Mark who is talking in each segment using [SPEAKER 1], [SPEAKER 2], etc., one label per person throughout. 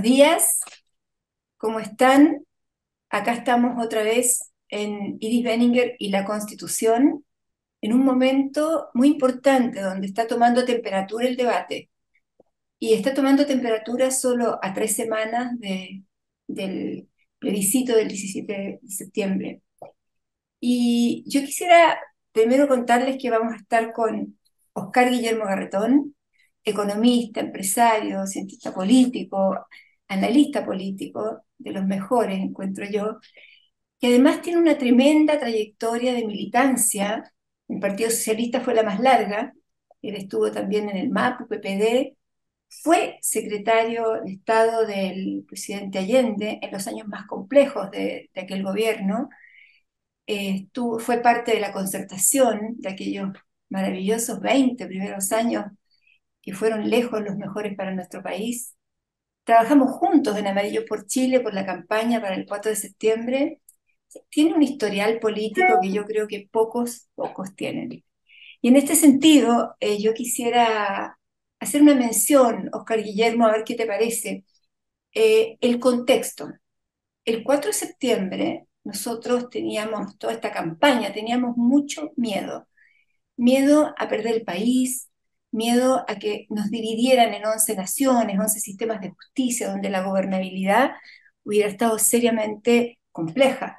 [SPEAKER 1] Buenos días, ¿cómo están? Acá estamos otra vez en Iris Benninger y la Constitución, en un momento muy importante donde está tomando temperatura el debate. Y está tomando temperatura solo a tres semanas de, del plebiscito del 17 de septiembre. Y yo quisiera primero contarles que vamos a estar con Oscar Guillermo Garretón, economista, empresario, cientista político, analista político, de los mejores, encuentro yo, que además tiene una tremenda trayectoria de militancia. El Partido Socialista fue la más larga, él estuvo también en el MAP, PPD, fue secretario de Estado del presidente Allende en los años más complejos de, aquel gobierno, eh, fue parte de la concertación de aquellos maravillosos 20 primeros años que fueron lejos los mejores para nuestro país. Trabajamos juntos en Amarillo por Chile por la campaña para el 4 de septiembre. Tiene un historial político que yo creo que pocos, pocos tienen. Y en este sentido, eh, yo quisiera hacer una mención, Oscar Guillermo, a ver qué te parece. Eh, el contexto. El 4 de septiembre nosotros teníamos toda esta campaña, teníamos mucho miedo. Miedo a perder el país, miedo a que nos dividieran en 11 naciones, 11 sistemas de justicia, donde la gobernabilidad hubiera estado seriamente compleja.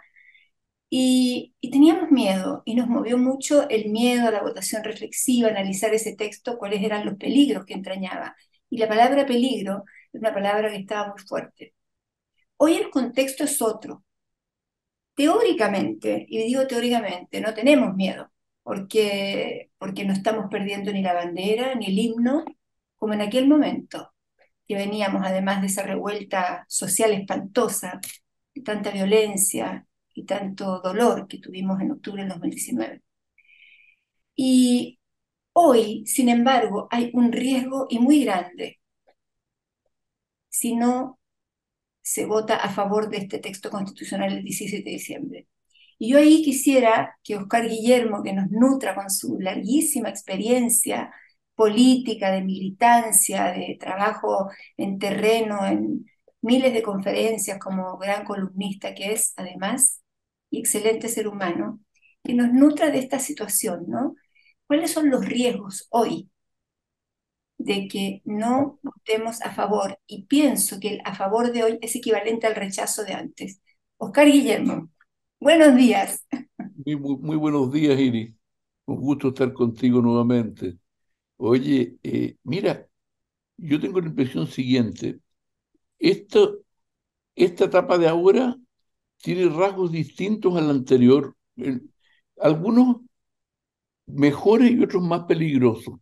[SPEAKER 1] Y, teníamos miedo, y nos movió mucho el miedo a la votación reflexiva, analizar ese texto, cuáles eran los peligros que entrañaba. Y la palabra peligro es una palabra que estaba muy fuerte. Hoy el contexto es otro. Teóricamente, y digo teóricamente, no tenemos miedo porque, porque no estamos perdiendo ni la bandera ni el himno, como en aquel momento, que veníamos además de esa revuelta social espantosa, de tanta violencia y tanto dolor que tuvimos en octubre del 2019. Y hoy, sin embargo, hay un riesgo y muy grande si no se vota a favor de este texto constitucional el 17 de diciembre. Y yo ahí quisiera que Oscar Guillermo, que nos nutra con su larguísima experiencia política, de militancia, de trabajo en terreno, en miles de conferencias como gran columnista que es, además, y excelente ser humano, que nos nutra de esta situación, ¿no? ¿Cuáles son los riesgos hoy de que no votemos a favor? Y pienso que el a favor de hoy es equivalente al rechazo de antes. Oscar Guillermo. Buenos días.
[SPEAKER 2] Muy, buenos días, Iris. Un gusto estar contigo nuevamente. Oye, eh, mira, yo tengo la impresión siguiente. Esta etapa de ahora tiene rasgos distintos a la anterior, algunos mejores y otros más peligrosos.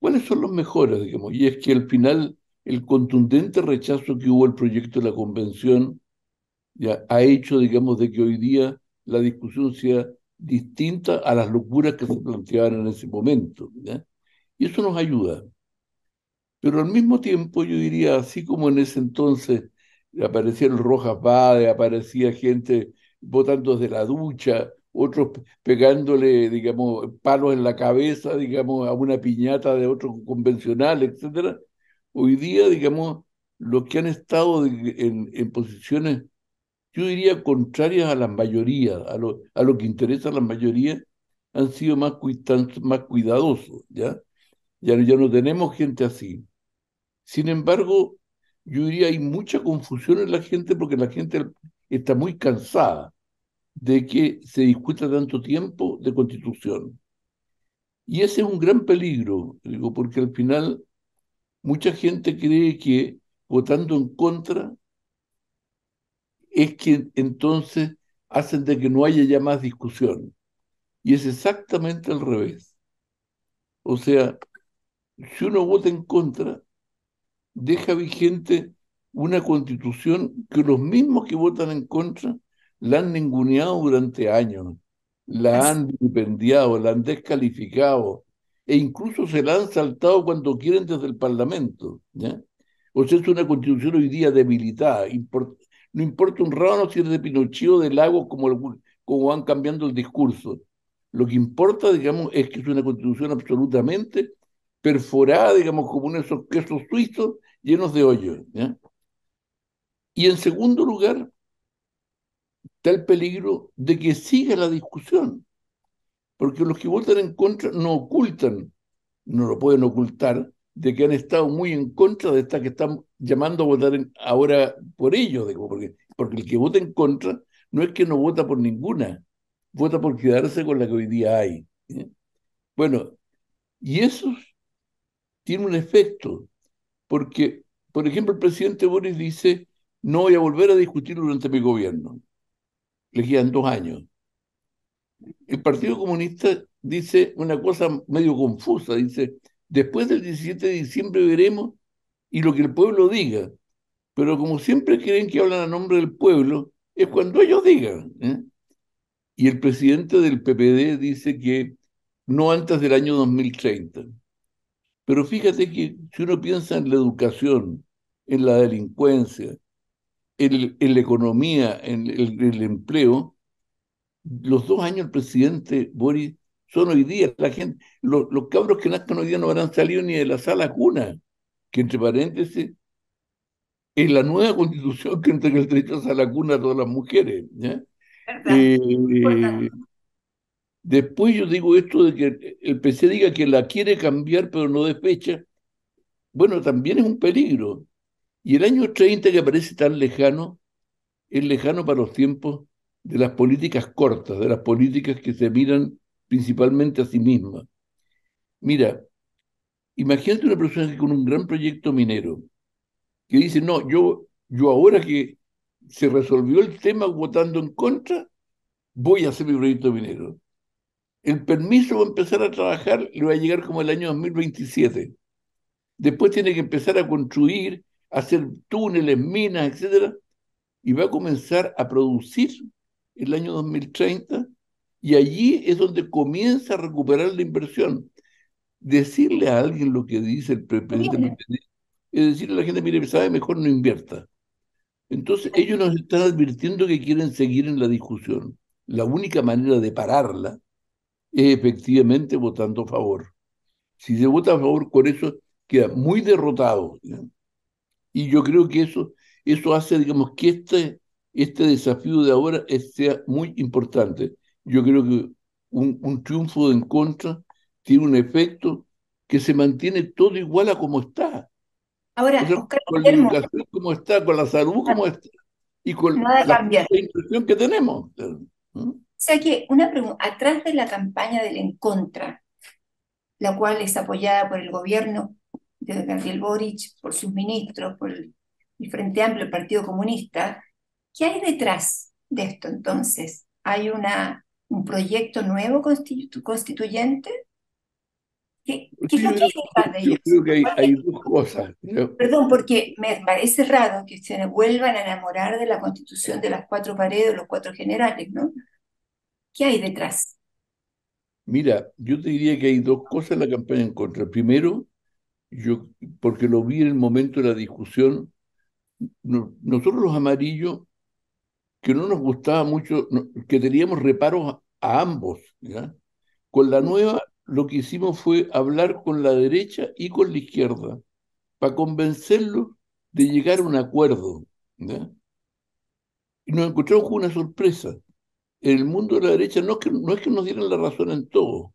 [SPEAKER 2] ¿Cuáles son los mejores, digamos? Y es que al final el contundente rechazo que hubo al proyecto de la convención ya, ha hecho, digamos, de que hoy día la discusión sea distinta a las locuras que se planteaban en ese momento. Y eso nos ayuda. Pero al mismo tiempo, yo diría, así como en ese entonces aparecieron Rojas Bade, aparecía gente votando desde la ducha, otros pegándole, digamos, palos en la cabeza, digamos, a una piñata de otro convencional, etcétera. Hoy día, digamos, los que han estado en, en posiciones yo diría contrarias a la mayoría, a lo, a lo que interesa a la mayoría, han sido más, cuidadosos, ¿ya? ¿ya? Ya no tenemos gente así. Sin embargo, yo diría hay mucha confusión en la gente porque la gente está muy cansada de que se discuta tanto tiempo de constitución. Y ese es un gran peligro, digo, porque al final mucha gente cree que votando en contra es que entonces hacen de que no haya ya más discusión. Y es exactamente al revés. O sea, si uno vota en contra, deja vigente una constitución que los mismos que votan en contra la han ninguneado durante años, la han vilipendiado, la han descalificado e incluso se la han saltado cuando quieren desde el Parlamento. ¿ya? O sea, es una constitución hoy día debilitada, no importa un rano si es de Pinochet o de Lagos, como, como van cambiando el discurso. Lo que importa, digamos, es que es una constitución absolutamente perforada, digamos, como esos quesos suizos, llenos de hoyos. Y en segundo lugar, está el peligro de que siga la discusión, porque los que votan en contra no ocultan, no lo pueden ocultar, de que han estado muy en contra de esta que están llamando a votar ahora por ellos, porque, porque el que vota en contra no es que no vota por ninguna, vota por quedarse con la que hoy día hay. Bueno, y eso tiene un efecto, porque, por ejemplo, el presidente Boris dice, no voy a volver a discutir durante mi gobierno. Le quedan dos años. El Partido Comunista dice una cosa medio confusa, dice, después del 17 de diciembre veremos y lo que el pueblo diga. Pero como siempre creen que hablan a nombre del pueblo, es cuando ellos digan. ¿eh? Y el presidente del PPD dice que no antes del año 2030. Pero fíjate que si uno piensa en la educación, en la delincuencia, en, la economía, en el, empleo, los dos años el presidente Boris son hoy día, la gente, los, los cabros que nacen hoy día no habrán salido ni de la sala cuna, que entre paréntesis es la nueva constitución que entrega el derecho a la cuna a todas las mujeres. Eh, después yo digo esto de que el PC diga que la quiere cambiar pero no despecha. Bueno, también es un peligro. Y el año 30 que parece tan lejano, es lejano para los tiempos de las políticas cortas, de las políticas que se miran principalmente a sí mismas. Mira, imagínate una persona con un gran proyecto minero, que dice, no, yo, yo ahora que se resolvió el tema votando en contra, voy a hacer mi proyecto minero. El permiso para empezar a trabajar le va a llegar como el año 2027. Después tiene que empezar a construir, hacer túneles, minas, etcétera, y va a comenzar a producir el año 2030 y allí es donde comienza a recuperar la inversión. Decirle a alguien lo que dice el presidente es decirle a la gente, mire, sabe, mejor no invierta. Entonces, ellos nos están advirtiendo que quieren seguir en la discusión. La única manera de pararla es efectivamente votando a favor. Si se vota a favor, con eso queda muy derrotado. Y yo creo que eso, eso hace, digamos, que este, este desafío de ahora sea muy importante. Yo creo que un, un triunfo en contra tiene un efecto que se mantiene todo igual a como está.
[SPEAKER 1] Ahora,
[SPEAKER 2] con la educación como está, con la salud como está, y con la, impresión que tenemos.
[SPEAKER 1] ¿Mm? O sea que una pregunta, atrás de la campaña del en contra, la cual es apoyada por el gobierno de Gabriel Boric, por sus ministros, por el, Frente Amplio, el Partido Comunista, ¿qué hay detrás de esto entonces? ¿Hay una, un proyecto nuevo constituyente? ¿Qué, es lo que hay detrás de ellos?
[SPEAKER 2] Yo creo que hay, dos cosas.
[SPEAKER 1] Perdón, porque me parece raro que se vuelvan a enamorar de la constitución de las cuatro paredes, los cuatro generales, ¿no? ¿Qué hay detrás?
[SPEAKER 2] Mira, yo te diría que hay dos cosas en la campaña en contra. Primero, yo, porque lo vi en el momento de la discusión, nosotros los amarillos, que no nos gustaba mucho, que teníamos reparos a, ambos, ¿ya? Con la nueva lo que hicimos fue hablar con la derecha y con la izquierda para convencerlos de llegar a un acuerdo. Y nos encontramos con una sorpresa. En el mundo de la derecha no es, que, no es que nos dieran la razón en todo,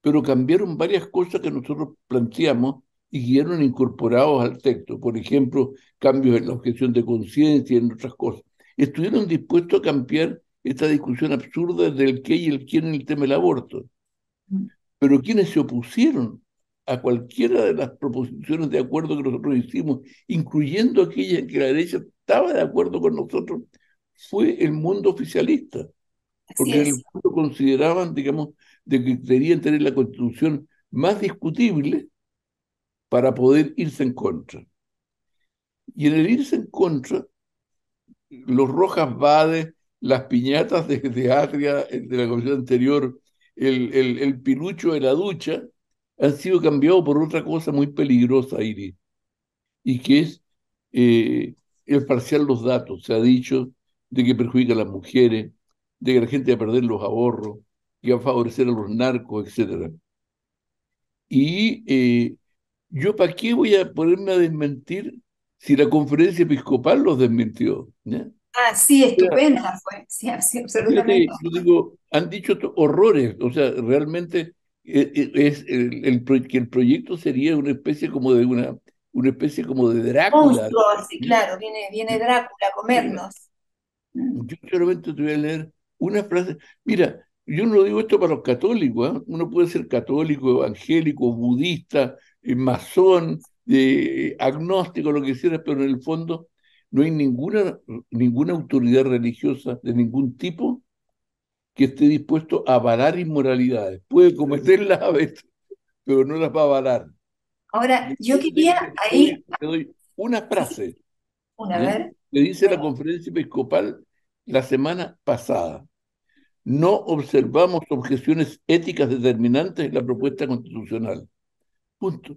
[SPEAKER 2] pero cambiaron varias cosas que nosotros planteamos y quedaron incorporados al texto. Por ejemplo, cambios en la objeción de conciencia y en otras cosas. Estuvieron dispuestos a cambiar esta discusión absurda del qué y el quién en el tema del aborto. Mm. Pero quienes se opusieron a cualquiera de las proposiciones de acuerdo que nosotros hicimos, incluyendo aquellas en que la derecha estaba de acuerdo con nosotros, fue el mundo oficialista. Porque en el mundo consideraban, digamos, de que querían tener la constitución más discutible para poder irse en contra. Y en el irse en contra, los Rojas Bade, las piñatas de, de Adria, de la comisión anterior, el, el, pilucho de la ducha, han sido cambiados por otra cosa muy peligrosa, Iris, y que es eh, el parcial los datos. Se ha dicho de que perjudica a las mujeres, de que la gente va a perder los ahorros, que va a favorecer a los narcos, etc. Y eh, yo, ¿para qué voy a ponerme a desmentir si la conferencia episcopal los desmintió.
[SPEAKER 1] Ah, sí, estupenda fue, sí, absolutamente.
[SPEAKER 2] yo digo, han dicho horrores, o sea, realmente eh, eh, es el, que el proyecto sería una especie como de una, una especie como de Drácula.
[SPEAKER 1] sí, claro, viene, viene Drácula a comernos.
[SPEAKER 2] Yo solamente te voy a leer una frase. Mira, yo no digo esto para los católicos, ¿eh? uno puede ser católico, evangélico, budista, masón, agnóstico, lo que quieras, pero en el fondo no hay ninguna, ninguna autoridad religiosa de ningún tipo que esté dispuesto a avalar inmoralidades. Puede cometerlas a veces, pero no las va a avalar.
[SPEAKER 1] Ahora, yo quería ahí...
[SPEAKER 2] Te doy una frase.
[SPEAKER 1] Una, ¿eh?
[SPEAKER 2] Le dice la conferencia episcopal la semana pasada. No observamos objeciones éticas determinantes en la propuesta constitucional. Punto.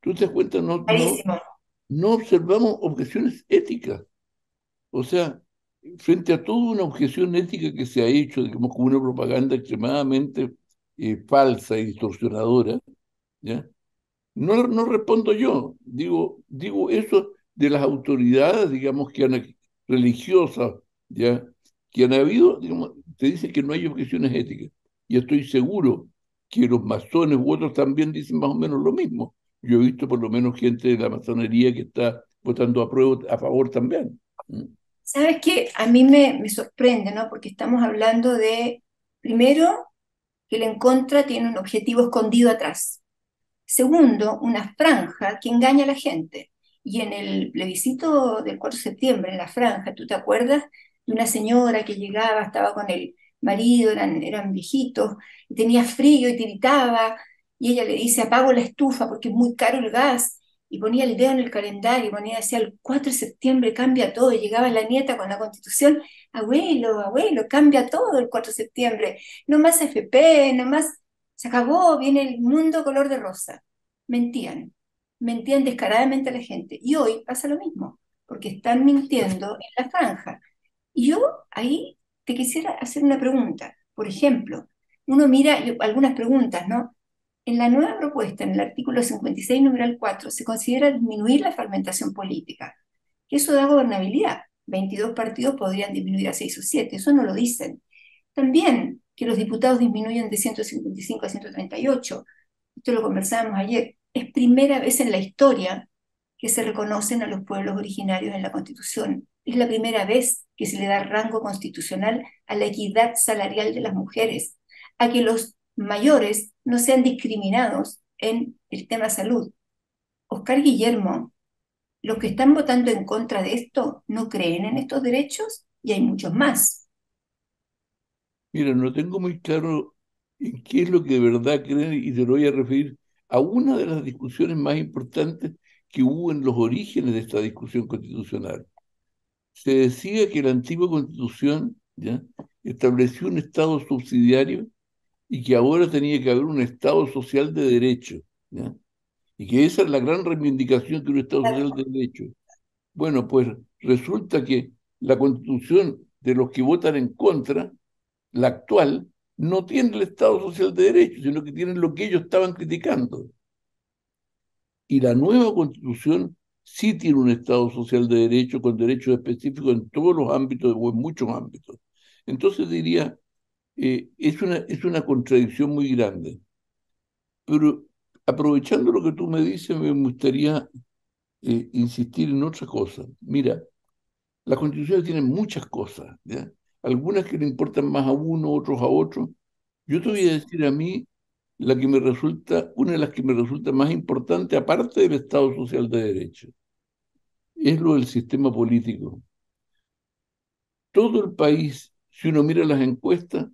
[SPEAKER 2] ¿Tú te das cuenta? No, no, no observamos objeciones éticas. O sea, frente a toda una objeción ética que se ha hecho, digamos, como una propaganda extremadamente eh, falsa y distorsionadora. No, respondo yo, digo, digo eso de las autoridades, digamos, que han, religiosas, ¿ya? que han habido, digamos, te dice que no hay objeciones éticas. Y estoy seguro que los masones u otros también dicen más o menos lo mismo. Yo he visto por lo menos gente de la masonería que está votando a, prueba, a favor también.
[SPEAKER 1] ¿Sabes qué? A mí me, me sorprende, ¿no? Porque estamos hablando de, primero, que el en contra tiene un objetivo escondido atrás. Segundo, una franja que engaña a la gente. Y en el plebiscito del 4 de septiembre, en la franja, ¿tú te acuerdas de una señora que llegaba, estaba con el marido, eran, eran viejitos, y tenía frío y tiritaba, y ella le dice, apago la estufa porque es muy caro el gas, y ponía el dedo en el calendario, ponía, decía, el 4 de septiembre cambia todo, y llegaba la nieta con la constitución, abuelo, abuelo, cambia todo el 4 de septiembre, no más FP, no más, se acabó, viene el mundo color de rosa. Mentían, mentían descaradamente a la gente, y hoy pasa lo mismo, porque están mintiendo en la franja. Y yo ahí te quisiera hacer una pregunta, por ejemplo, uno mira algunas preguntas, ¿no? En la nueva propuesta, en el artículo 56, numeral 4, se considera disminuir la fragmentación política, eso da gobernabilidad. 22 partidos podrían disminuir a 6 o 7, eso no lo dicen. También que los diputados disminuyen de 155 a 138, esto lo conversábamos ayer, es primera vez en la historia que se reconocen a los pueblos originarios en la Constitución. Es la primera vez que se le da rango constitucional a la equidad salarial de las mujeres, a que los mayores no sean discriminados en el tema salud. Oscar Guillermo, los que están votando en contra de esto no creen en estos derechos y hay muchos más.
[SPEAKER 2] Mira, no tengo muy claro en qué es lo que de verdad creen y te lo voy a referir a una de las discusiones más importantes que hubo en los orígenes de esta discusión constitucional. Se decía que la antigua constitución ¿ya? estableció un Estado subsidiario y que ahora tenía que haber un Estado social de derecho. Y que esa es la gran reivindicación de un Estado social de derecho. Bueno, pues resulta que la constitución de los que votan en contra, la actual, no tiene el Estado social de derecho, sino que tiene lo que ellos estaban criticando. Y la nueva constitución sí tiene un Estado social de derecho con derechos específicos en todos los ámbitos o en muchos ámbitos. Entonces diría, eh, es, una, es una contradicción muy grande. Pero aprovechando lo que tú me dices, me gustaría eh, insistir en otra cosa. Mira, la Constitución tiene muchas cosas, ¿ya? algunas que le importan más a uno, otros a otro. Yo te voy a decir a mí la que me resulta, una de las que me resulta más importante, aparte del Estado Social de Derecho, es lo del sistema político. Todo el país, si uno mira las encuestas,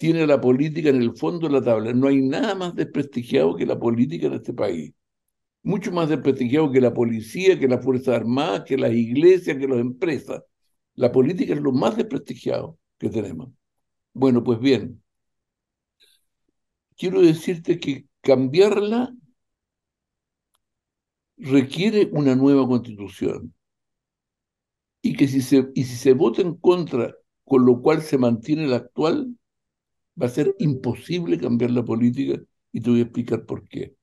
[SPEAKER 2] tiene la política en el fondo de la tabla. No hay nada más desprestigiado que la política en este país. Mucho más desprestigiado que la policía, que las Fuerzas Armadas, que las iglesias, que las empresas. La política es lo más desprestigiado que tenemos. Bueno, pues bien, quiero decirte que cambiarla requiere una nueva constitución. Y que si se, y si se vota en contra, con lo cual se mantiene la actual, va a ser imposible cambiar la política y te voy a explicar por qué.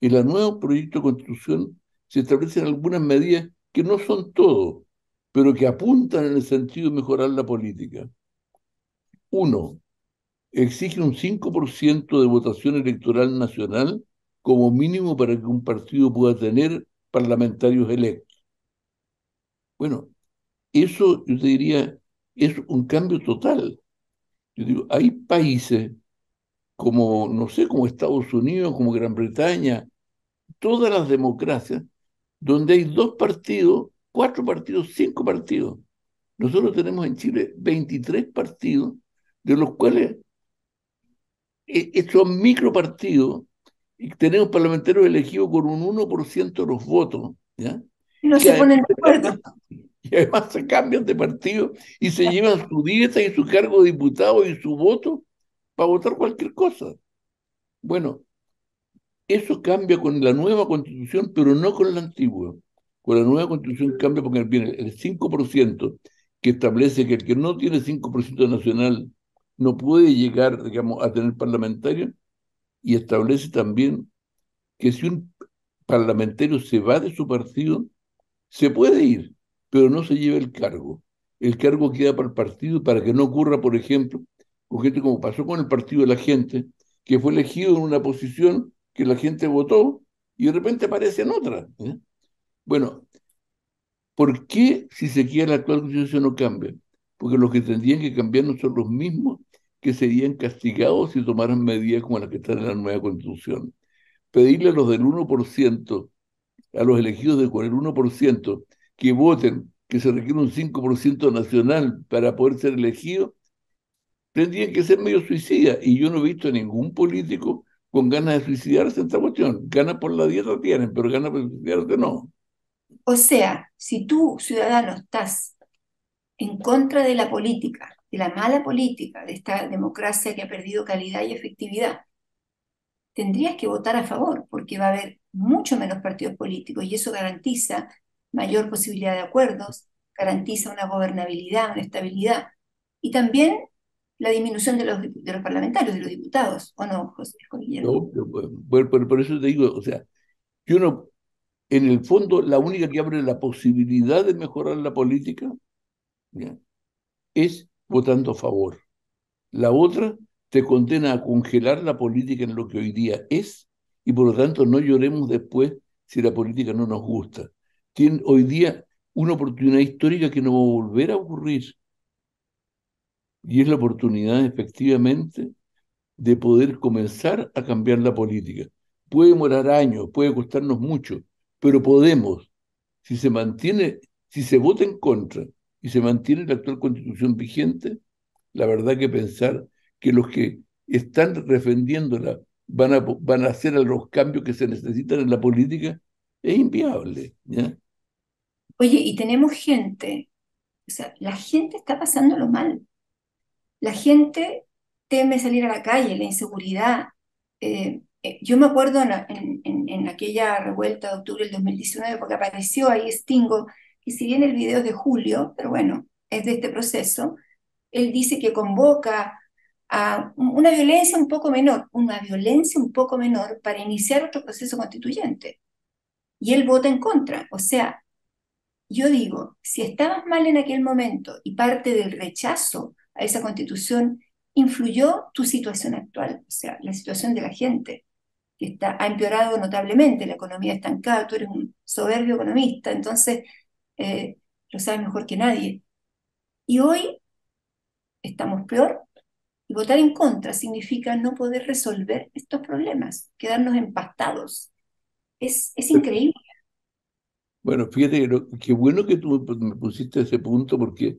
[SPEAKER 2] En la nuevo proyecto de constitución se establecen algunas medidas que no son todo, pero que apuntan en el sentido de mejorar la política. Uno, exige un 5% de votación electoral nacional como mínimo para que un partido pueda tener parlamentarios electos. Bueno, eso yo te diría es un cambio total. Yo digo, hay países como, no sé, como Estados Unidos, como Gran Bretaña, todas las democracias, donde hay dos partidos, cuatro partidos, cinco partidos. Nosotros tenemos en Chile 23 partidos, de los cuales estos micropartidos, y tenemos parlamentarios elegidos con un 1% de los votos, ¿ya?
[SPEAKER 1] No se ponen de acuerdo.
[SPEAKER 2] Y además se cambian de partido y se llevan su dieta y su cargo de diputado y su voto para votar cualquier cosa. Bueno, eso cambia con la nueva constitución, pero no con la antigua. Con la nueva constitución cambia porque viene el 5% que establece que el que no tiene 5% nacional no puede llegar, digamos, a tener parlamentario y establece también que si un parlamentario se va de su partido, se puede ir, pero no se lleva el cargo. El cargo queda para el partido para que no ocurra, por ejemplo, con gente como pasó con el partido de la gente, que fue elegido en una posición que la gente votó y de repente aparece en otra. ¿eh? Bueno, ¿por qué si se quiere la actual constitución no cambia? Porque los que tendrían que cambiar no son los mismos que serían castigados si tomaran medidas como las que están en la nueva constitución. Pedirle a los del 1%, a los elegidos de con el 1%, que voten que se requiere un 5% nacional para poder ser elegido, tendrían que ser medio suicida. Y yo no he visto ningún político con ganas de suicidarse en esta cuestión. Ganas por la dieta tienen, pero ganas por suicidarse no.
[SPEAKER 1] O sea, si tú, ciudadano, estás en contra de la política, de la mala política, de esta democracia que ha perdido calidad y efectividad, tendrías que votar a favor, porque va a haber mucho menos partidos políticos y eso garantiza mayor posibilidad de acuerdos, garantiza una gobernabilidad, una estabilidad y también la disminución de los, de parlamentarios, de los diputados, ¿o no, José
[SPEAKER 2] No, por, por, eso te digo, o sea, yo no, en el fondo, la única que abre la posibilidad de mejorar la política es votando a favor. La otra te condena a congelar la política en lo que hoy día es y por lo tanto no lloremos después si la política no nos gusta. Tiene hoy día una oportunidad histórica que no va a volver a ocurrir. Y es la oportunidad efectivamente de poder comenzar a cambiar la política. Puede demorar años, puede costarnos mucho, pero podemos. Si se mantiene, si se vota en contra y se mantiene la actual constitución vigente, la verdad que pensar que los que están defendiéndola van a, van a hacer los cambios que se necesitan en la política es inviable. ¿ya?
[SPEAKER 1] Oye, y tenemos gente, o sea, la gente está pasándolo mal. La gente teme salir a la calle, la inseguridad. Eh, eh, yo me acuerdo en, en, en, aquella revuelta de octubre del 2019, porque apareció ahí Stingo y si bien el video es de julio, pero bueno, es de este proceso, él dice que convoca a una violencia un poco menor, una violencia un poco menor para iniciar otro proceso constituyente. Y él vota en contra. O sea, yo digo, si estabas mal en aquel momento y parte del rechazo a esa constitución influyó tu situación actual, o sea, la situación de la gente, que está, ha empeorado notablemente, la economía estancada, tú eres un soberbio economista, entonces eh, lo sabe mejor que nadie. Y hoy estamos peor y votar en contra significa no poder resolver estos problemas, quedarnos empastados. Es, es increíble.
[SPEAKER 2] Bueno, fíjate, qué bueno que tú me pusiste ese punto porque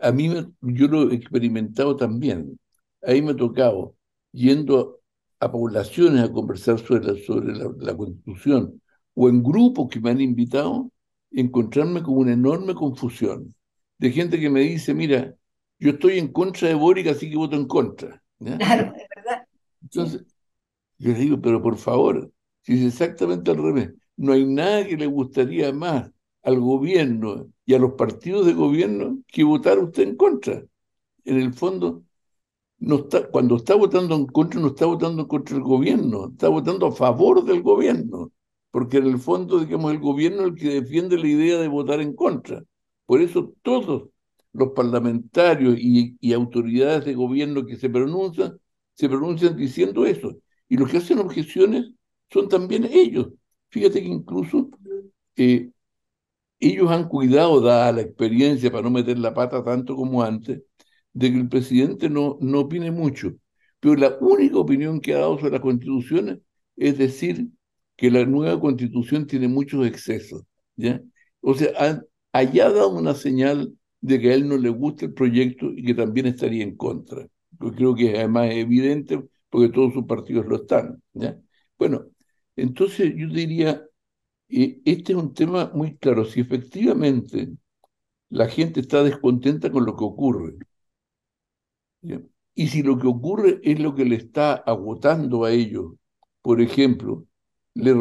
[SPEAKER 2] a mí yo lo he experimentado también. Ahí me ha tocado, yendo a poblaciones a conversar sobre la, sobre la constitución o en grupos que me han invitado, encontrarme con una enorme confusión de gente que me dice, mira, yo estoy en contra de Boric, así que voto en contra.
[SPEAKER 1] Claro, es verdad.
[SPEAKER 2] Entonces, yo le digo, pero por favor, si es exactamente al revés, no hay nada que le gustaría más al gobierno y a los partidos de gobierno que votar usted en contra. En el fondo, cuando está votando en contra, no está votando contra el gobierno, está votando a favor del gobierno. porque en el fondo, digamos, el gobierno es el que defiende la idea de votar en contra. Por eso todos los parlamentarios y, y autoridades de gobierno que se pronuncian, se pronuncian diciendo eso. Y los que hacen objeciones son también ellos. Fíjate que incluso eh, ellos han cuidado, dada la experiencia, para no meter la pata tanto como antes, de que el presidente no, no opine mucho. Pero la única opinión que ha dado sobre las constituciones es decir que la nueva constitución tiene muchos excesos. ¿ya? O sea, ha, haya dado una señal de que a él no le gusta el proyecto y que también estaría en contra. Yo creo que además es evidente porque todos sus partidos lo están. ¿ya? Bueno, entonces yo diría, eh, este es un tema muy claro. Si efectivamente la gente está descontenta con lo que ocurre, y si lo que ocurre es lo que le está agotando a ellos, por ejemplo, le,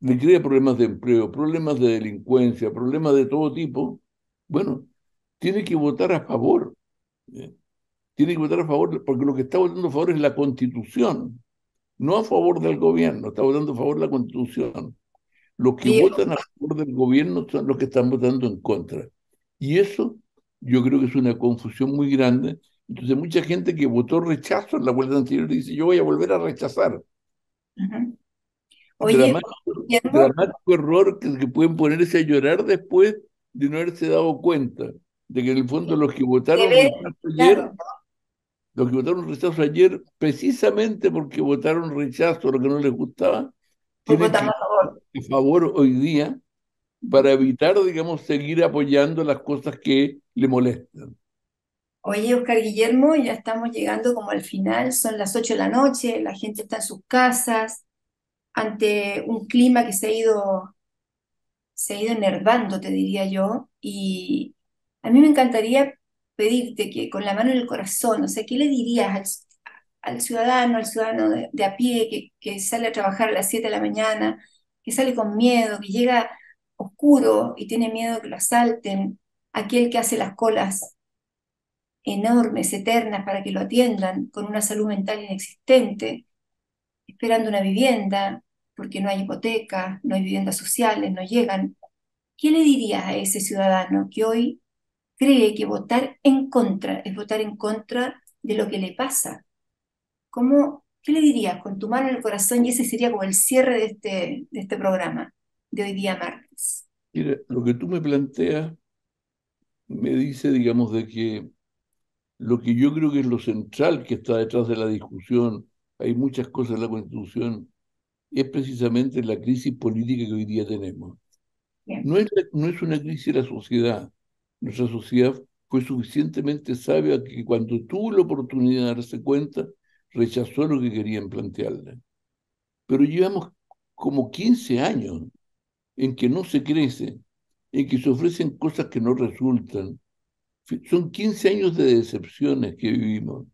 [SPEAKER 2] le crea problemas de empleo, problemas de delincuencia, problemas de todo tipo, bueno, tiene que votar a favor. Tiene que votar a favor, porque lo que está votando a favor es la constitución, no a favor del gobierno, está votando a favor de la constitución. Los que votan a favor del gobierno son los que están votando en contra. Y eso yo creo que es una confusión muy grande. Entonces mucha gente que votó rechazo en la vuelta anterior dice, yo voy a volver a rechazar. Oye, dramático, error que, que, pueden ponerse a llorar después de no haberse dado cuenta de que en el fondo los que votaron rechazo ayer, los que votaron rechazo ayer, precisamente porque votaron rechazo, lo que no les gustaba, tienen que a favor. a favor hoy día para evitar, digamos, seguir apoyando las cosas que le molestan.
[SPEAKER 1] Oye, Oscar Guillermo, ya estamos llegando como al final, son las 8 de la noche, la gente está en sus casas, ante un clima que se ha ido, se ha ido enervando, te diría yo, y a mí me encantaría pedirte que con la mano en el corazón, o sea, ¿qué le dirías al, ciudadano, al ciudadano de, a pie que, que, sale a trabajar a las 7 de la mañana, que sale con miedo, que llega oscuro y tiene miedo que lo asalten, aquel que hace las colas enormes, eternas, para que lo atiendan, con una salud mental inexistente, esperando una vivienda, porque no hay hipoteca, no hay viviendas sociales, no llegan. ¿Qué le dirías a ese ciudadano que hoy cree que votar en contra es votar en contra de lo que le pasa? ¿Cómo, ¿Qué le dirías con tu mano en el corazón? Y ese sería como el cierre de este, de este programa de hoy día martes.
[SPEAKER 2] Mira, lo que tú me planteas me dice, digamos, de que lo que yo creo que es lo central que está detrás de la discusión, hay muchas cosas en la Constitución es precisamente la crisis política que hoy día tenemos. No es, no es una crisis de la sociedad. Nuestra sociedad fue suficientemente sabia que cuando tuvo la oportunidad de darse cuenta, rechazó lo que querían plantearle. Pero llevamos como 15 años en que no se crece, en que se ofrecen cosas que no resultan. Son 15 años de decepciones que vivimos.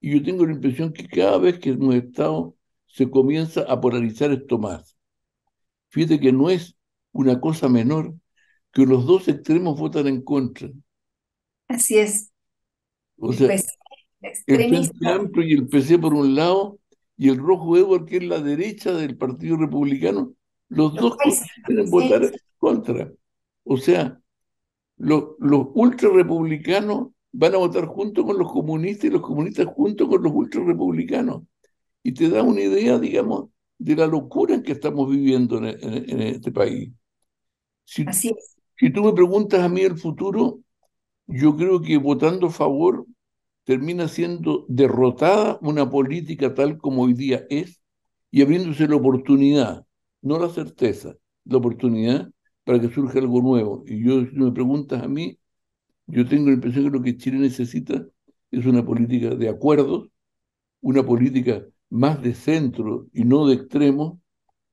[SPEAKER 2] Y yo tengo la impresión que cada vez que hemos estado se comienza a polarizar esto más. Fíjate que no es una cosa menor que los dos extremos votan en contra.
[SPEAKER 1] Así es.
[SPEAKER 2] O sea, el Frente Amplio y el PC por un lado, y el Rojo Edward, que es la derecha del Partido Republicano, los, dos quieren votar en contra. O sea, los, los ultra republicanos van a votar junto con los comunistas y los comunistas junto con los ultra republicanos y te da una idea, digamos, de la locura en que estamos viviendo en, este país. Si,
[SPEAKER 1] Así
[SPEAKER 2] si tú me preguntas a mí el futuro, yo creo que votando a favor termina siendo derrotada una política tal como hoy día es y abriéndose la oportunidad, no la certeza, la oportunidad para que surja algo nuevo. Y yo, si me preguntas a mí, yo tengo la impresión que lo que Chile necesita es una política de acuerdos, una política más de centro y no de extremo,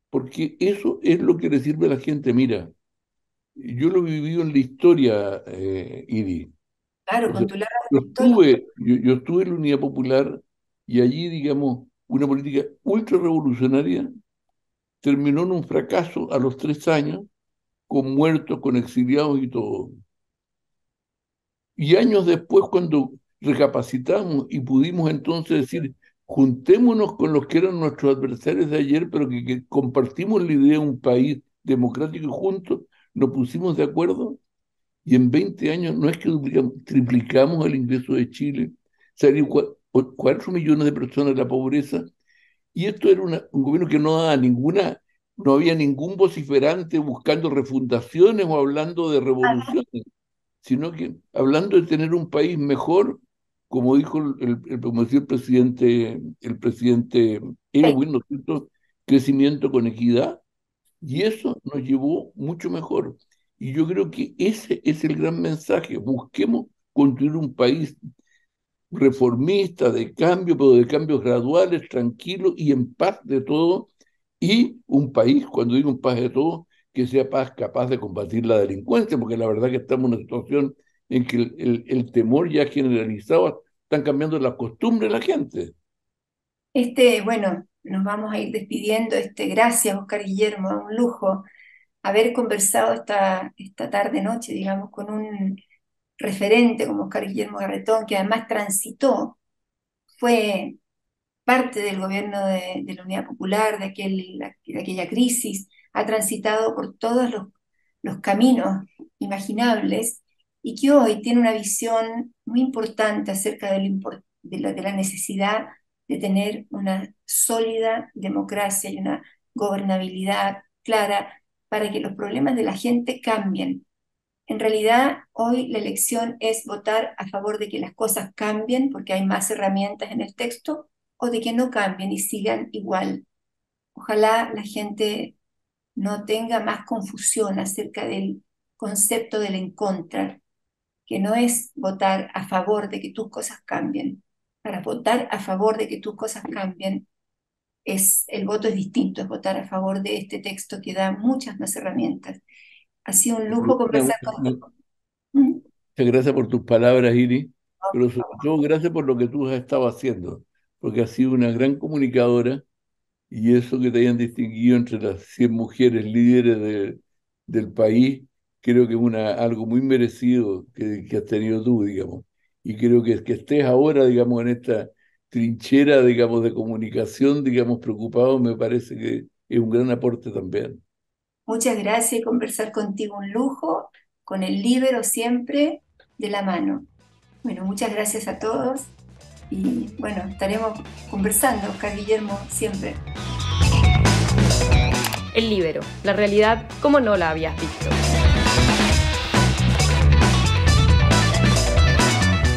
[SPEAKER 2] porque eso es lo que le sirve a la gente. Mira, yo lo he vivido en la historia, eh, Iri.
[SPEAKER 1] Claro, con tu
[SPEAKER 2] yo, estuve, yo, estuve en la Unidad Popular y allí, digamos, una política ultra revolucionaria terminó en un fracaso a los tres años, con muertos, con exiliados y todo. Y años después, cuando recapacitamos y pudimos entonces decir, juntémonos con los que eran nuestros adversarios de ayer, pero que, que compartimos la idea de un país democrático y juntos nos pusimos de acuerdo y en 20 años no es que triplicamos el ingreso de Chile, salió 4 millones de personas de la pobreza y esto era un gobierno que no daba ninguna, no había ningún vociferante buscando refundaciones o hablando de revoluciones, sino que hablando de tener un país mejor, como dijo el, el, como decía el presidente, el presidente Erwin, crecimiento con equidad, y eso nos llevó mucho mejor. Y yo creo que ese es el gran mensaje. Busquemos construir un país reformista, de cambio, pero de cambios graduales, tranquilo y en paz de todo. Y un país, cuando digo un paz de todo, que sea paz capaz de combatir la delincuencia, porque la verdad que estamos en una situación en que el, el, temor ya generalizado están cambiando las costumbres de la gente.
[SPEAKER 1] Este, bueno, nos vamos a ir despidiendo. Este, gracias, Oscar Guillermo, un lujo haber conversado esta, esta tarde-noche, digamos, con un referente como Oscar Guillermo Garretón, que además transitó, fue parte del gobierno de, la Unidad Popular, de, aquel, de aquella crisis, ha transitado por todos los, caminos imaginables y que hoy tiene una visión muy importante acerca de, de, la, de la necesidad de tener una sólida democracia y una gobernabilidad clara para que los problemas de la gente cambien. En realidad, hoy la elección es votar a favor de que las cosas cambien, porque hay más herramientas en el texto, o de que no cambien y sigan igual. Ojalá la gente no tenga más confusión acerca del concepto del en contra, que no es votar a favor de que tus cosas cambien. Para votar a favor de que tus cosas cambien, es, el voto es distinto, es votar a favor de este texto que da muchas más herramientas. Ha sido un lujo conversar contigo.
[SPEAKER 2] Muchas gracias por tus palabras, Iri, pero sobre todo gracias por lo que tú has estado haciendo, porque has sido una gran comunicadora y eso que te hayan distinguido entre las 100 mujeres líderes de, del país, creo que es una, algo muy merecido que, que has tenido tú, digamos. Y creo que, que estés ahora, digamos, en esta trinchera, digamos, de comunicación, digamos, preocupado, me parece que es un gran aporte también.
[SPEAKER 1] Muchas gracias, conversar contigo un lujo, con el libro siempre de la mano. Bueno, muchas gracias a todos y bueno, estaremos conversando, Oscar Guillermo, siempre.
[SPEAKER 3] El libro, la realidad como no la habías visto.